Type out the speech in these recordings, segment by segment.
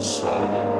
So.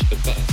goodbye.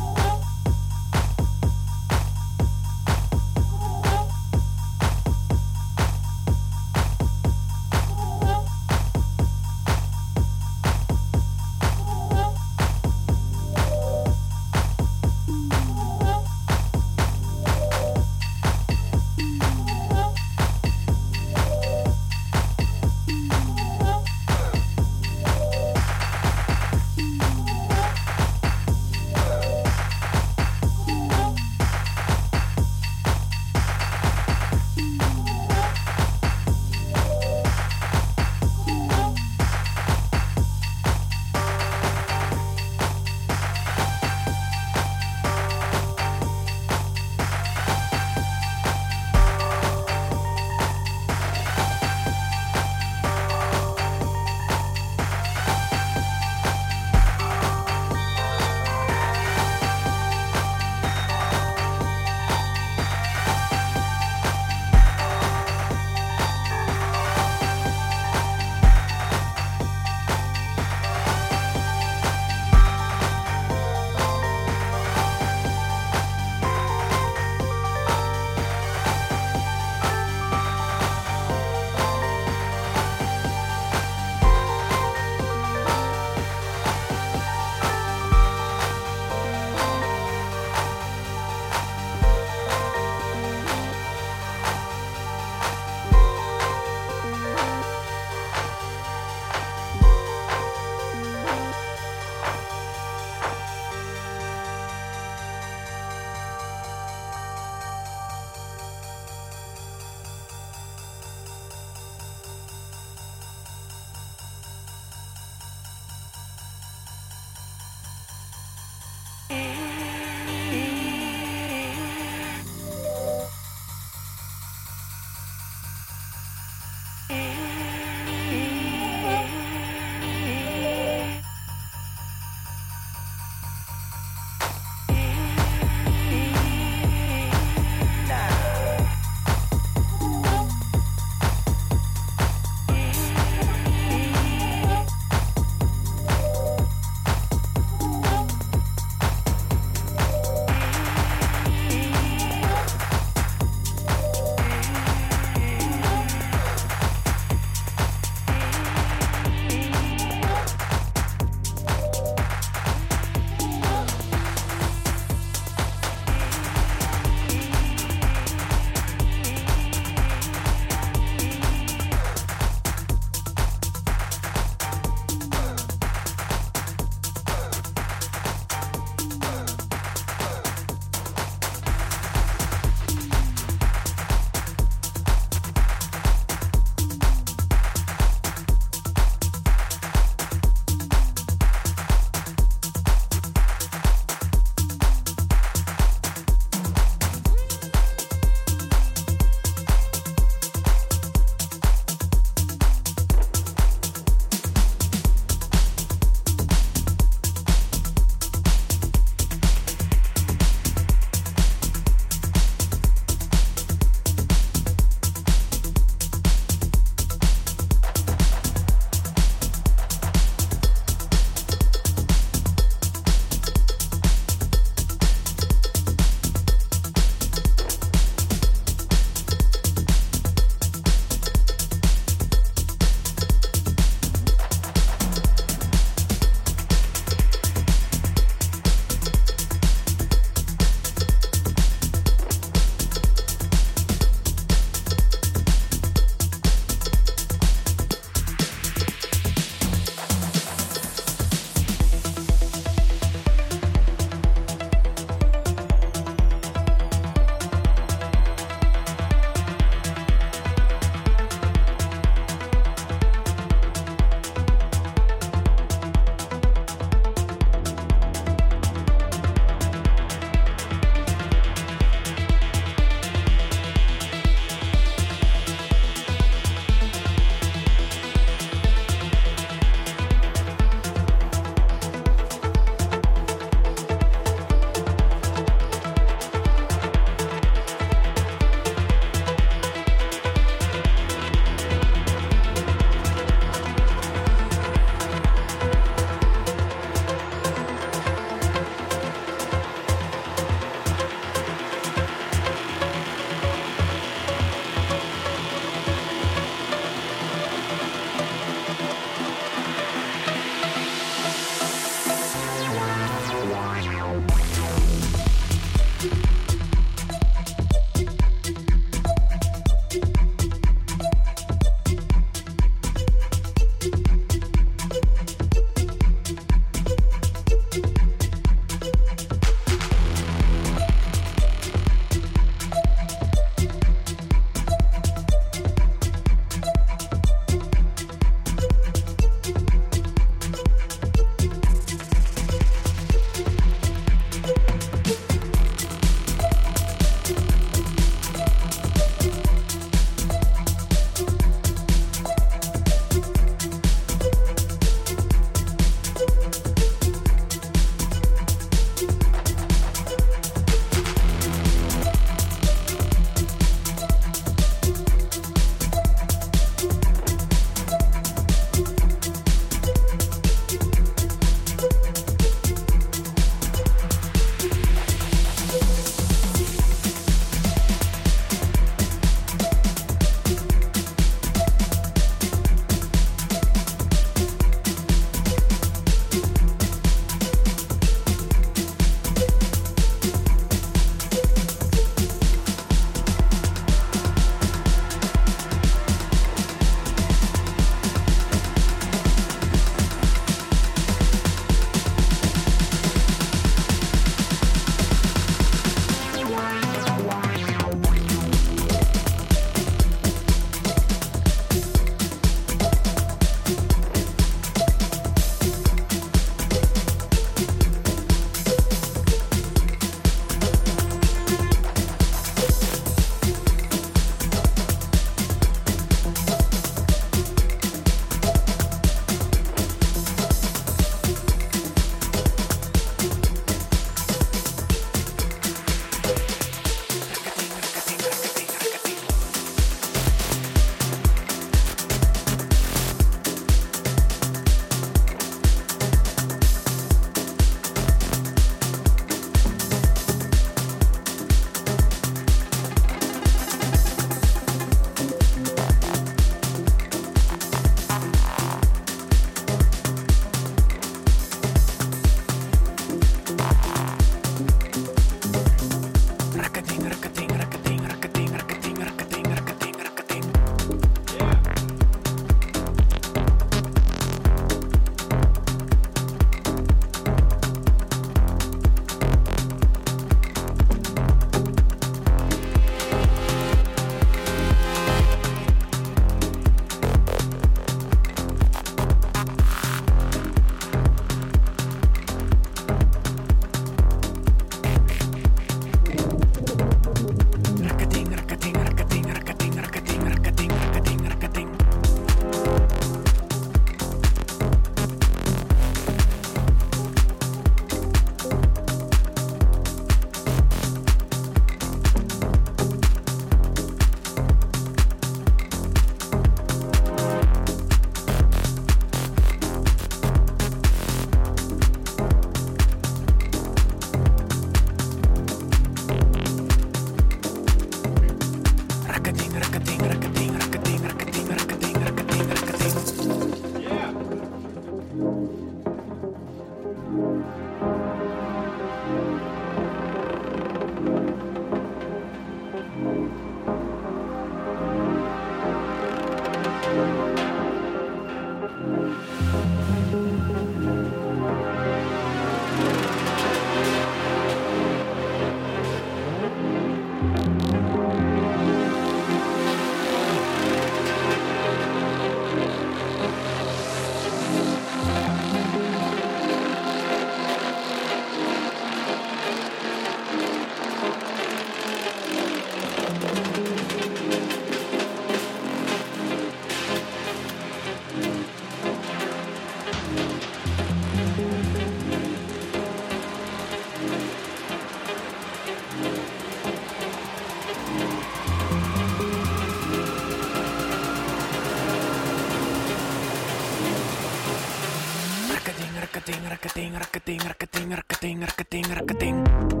racketing, racketing, racketing, racketing, racketing, racketing.